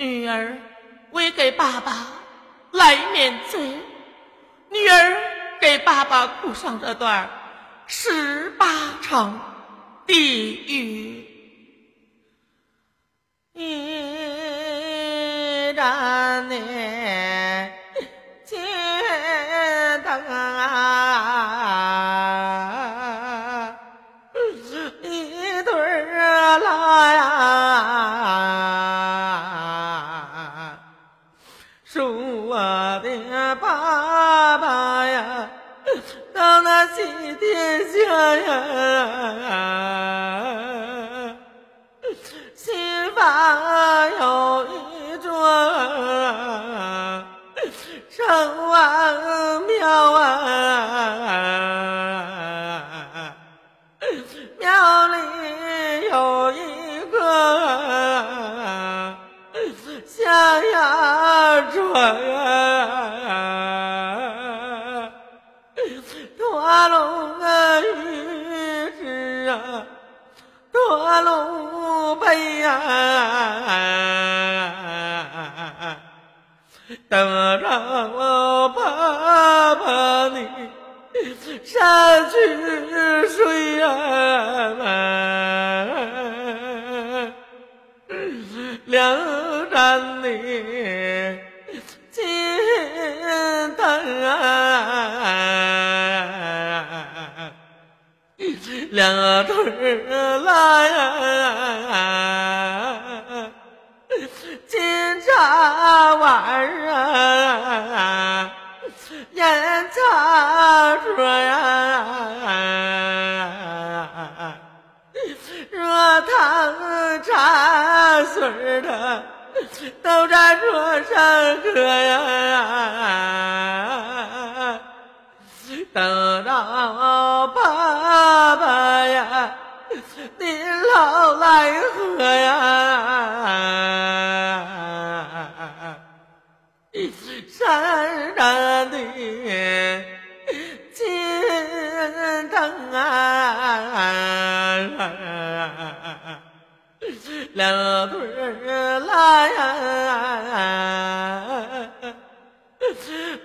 女儿为给爸爸来免罪，女儿给爸爸哭上这段十八场地狱。一盏呢，说我的爸爸呀，到那西天下呀。新房有一座城隍啊，两对儿拉呀，金茶碗儿啊，烟茶桌呀，热汤茶水儿的都在桌上喝呀。等到爸老来喝呀，山上的金灯啊，两对儿拉呀。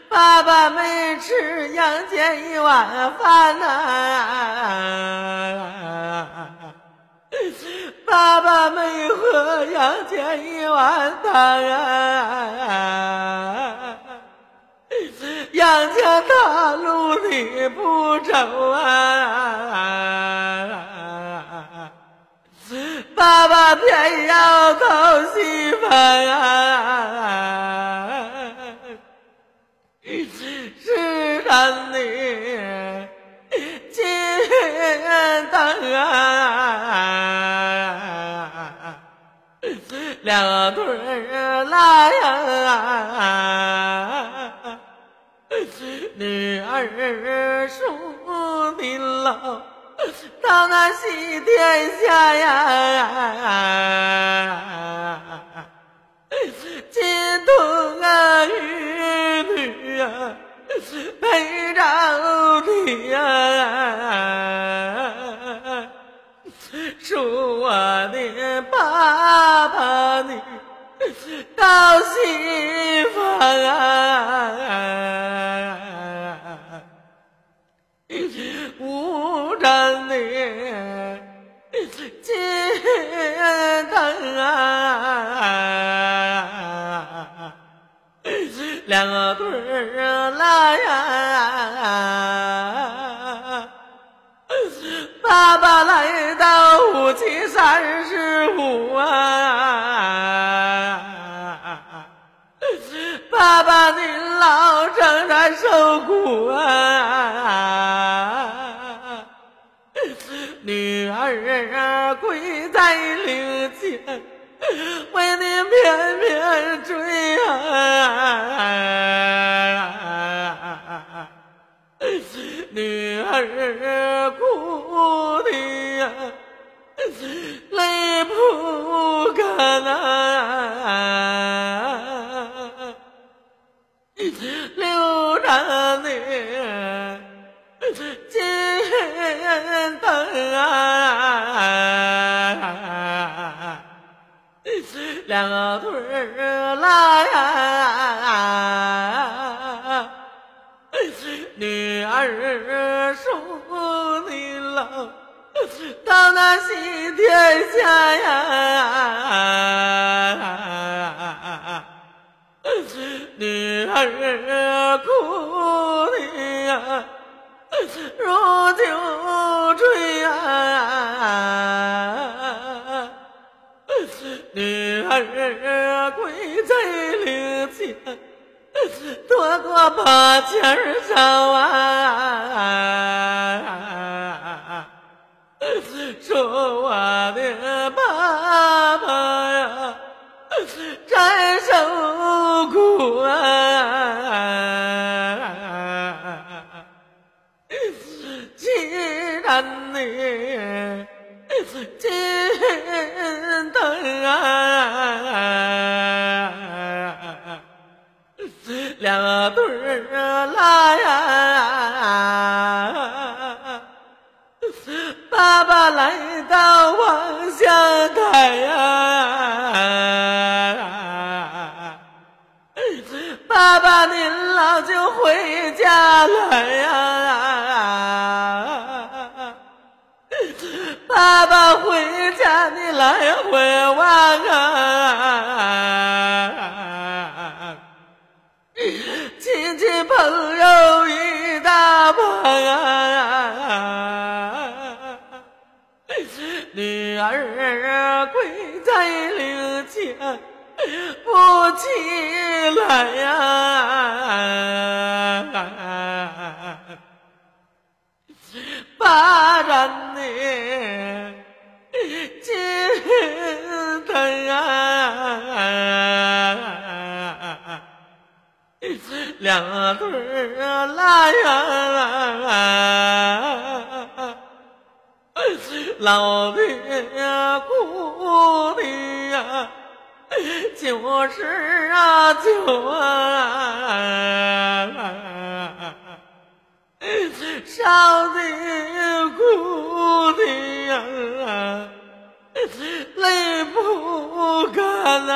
爸爸没吃杨戬一碗饭呐，爸爸没喝杨戬一碗汤啊，杨戬大路你不走啊，爸爸偏要讨媳妇啊。是咱的金灯啊，两对儿拉呀，女儿属你老到那西天下呀。金童啊，玉女啊，陪着你呀，说我的爸爸你高兴啊，苦啊。女儿跪在灵前，为你翩翩追啊！女儿哭的呀，泪不两个腿儿拉呀，女儿说你老到那西天下呀，女儿哭的呀如酒醉呀，女儿跪在灵前，多多把钱儿找啊，说我的两对儿拉呀，爸爸来到望乡台呀，爸爸您老就回家来呀。爸爸回家，你来回望啊！亲戚朋友一大帮啊！女儿跪在灵前，不起来呀！巴掌你心疼啊，两对儿拉呀，老的哭的呀，就是啊就啊。少的哭的呀，泪不干呐，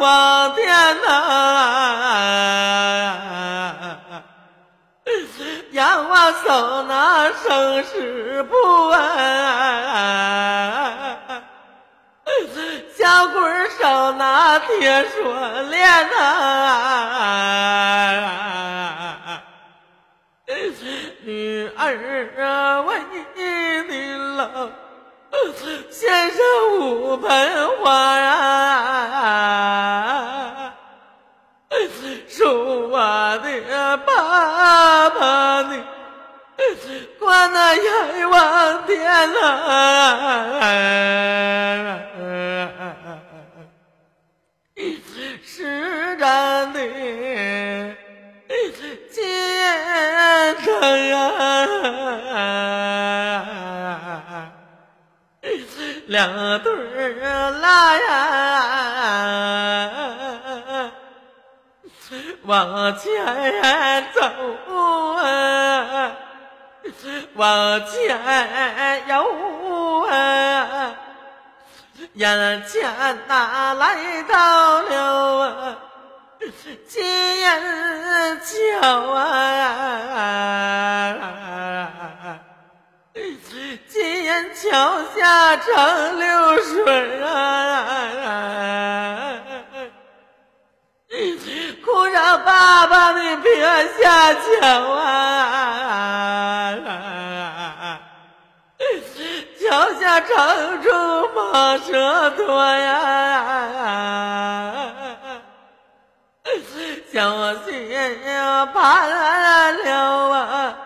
阳王殿呐，阳王手拿生死簿啊，小鬼手拿铁锁链呐，女儿啊为你老。献上五盆花呀，爸爸你关那阎王殿呐，是真的心疼啊。两对儿拉呀，往前走啊，往前游啊，眼前哪来到了啊，金银桥啊。金银桥下长流水啊，爸爸你别下桥啊，桥下长出马车多呀，叫我心爬了啊。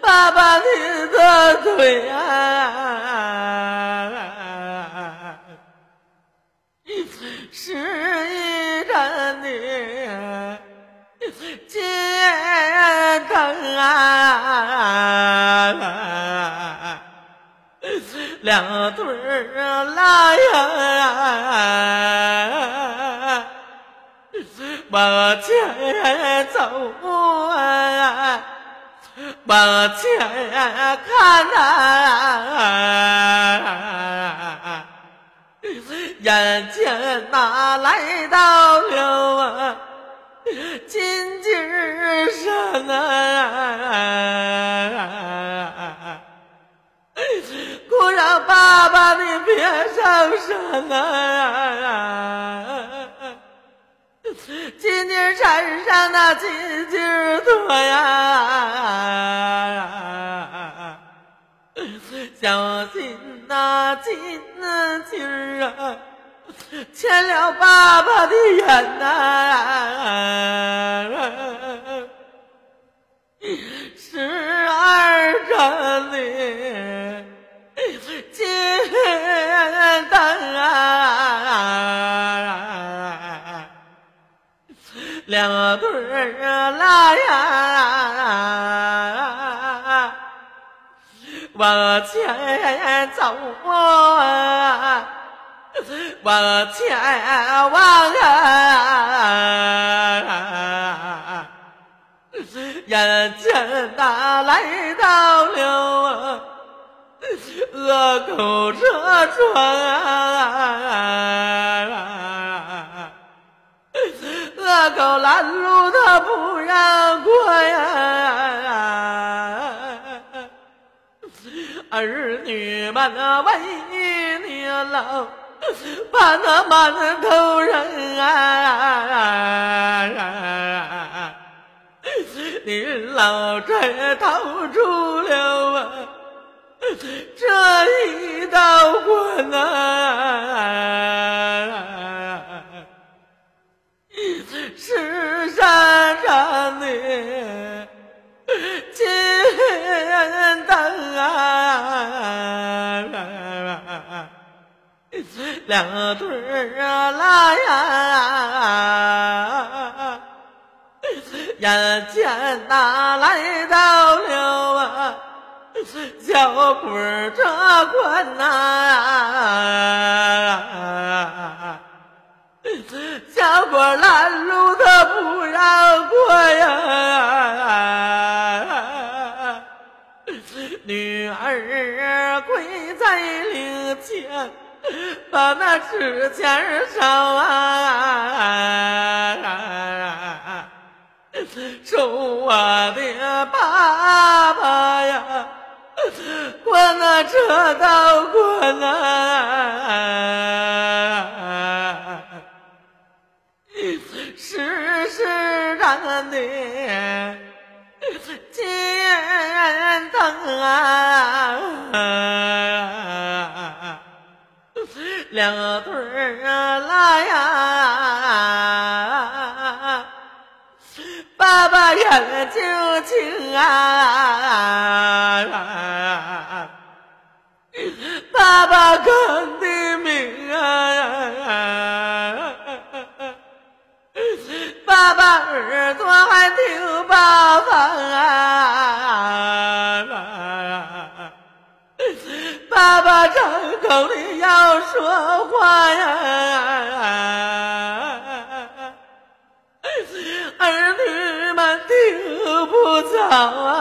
爸爸，你的腿啊，是两对儿拉呀，往前走啊，往前看呐，眼前哪来到了爸你别上山啊！金鸡山上那金鸡多呀，小心那金鸡啊，牵了爸爸的眼呐！十往前走啊，往前望啊。眼前哪来到了恶狗车船啊！恶狗拦路他不让过呀！儿女们啊为你老，把那馒头扔啊！您老这逃出了啊这一道关啊，两对儿啊拉呀。眼前哪来到了啊小鬼儿这关呐？小鬼拦路他不让过呀！女儿跪在灵前，把那纸钱烧啊！说我的爸爸呀，关那这道关呐，世世让的金灯啊，两对儿啊拉呀，爸爸眼睛睛啊，爸爸看的明啊，爸爸耳朵还听爸爸啊。要说话呀。儿女们听不着啊，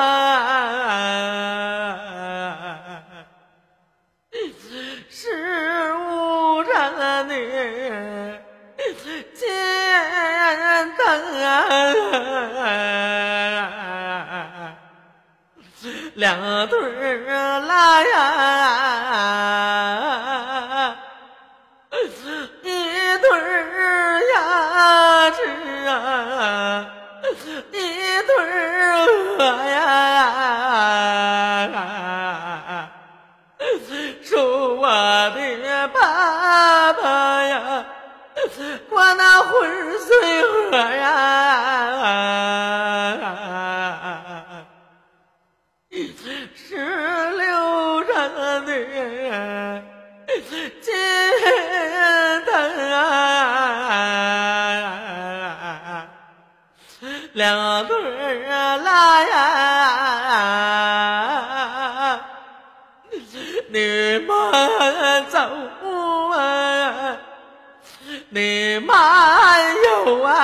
是无常的金灯啊，两对儿拉呀，魂儿随河呀十六张嘴金灯啊两对啊来你慢走啊你慢游啊，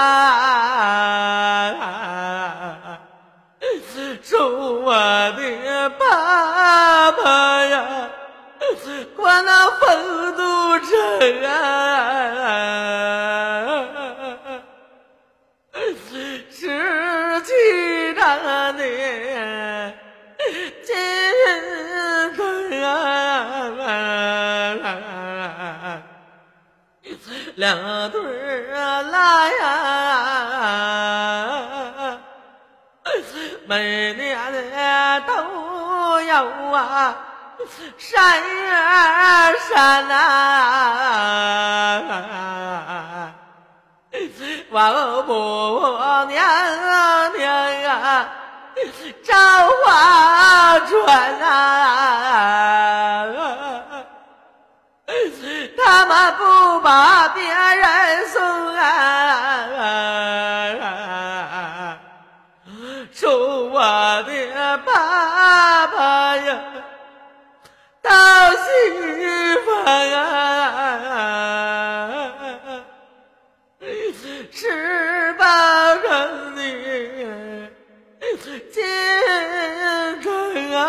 说我的爸爸呀，过那丰都城啊。是几张的金灯啊，两对儿呀，每年的都有啊，闪呀闪啊。王母娘娘啊，召花船啊，不把别人送啊，说我的爸爸呀，到西方啊。十八人的金针啊，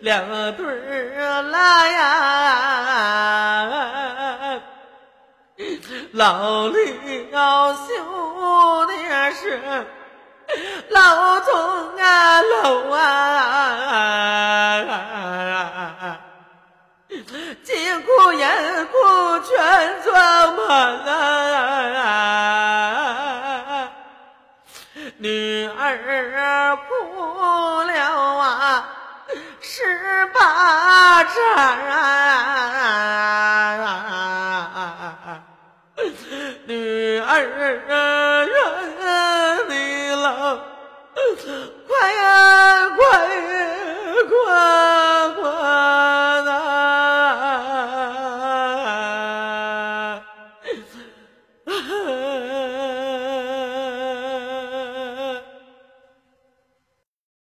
两对儿呀，老李要修的是老宗啊楼啊。金库银库全装满啊，女儿哭了啊，十八掌啊，女儿啊，你老，快呀、快呀、快！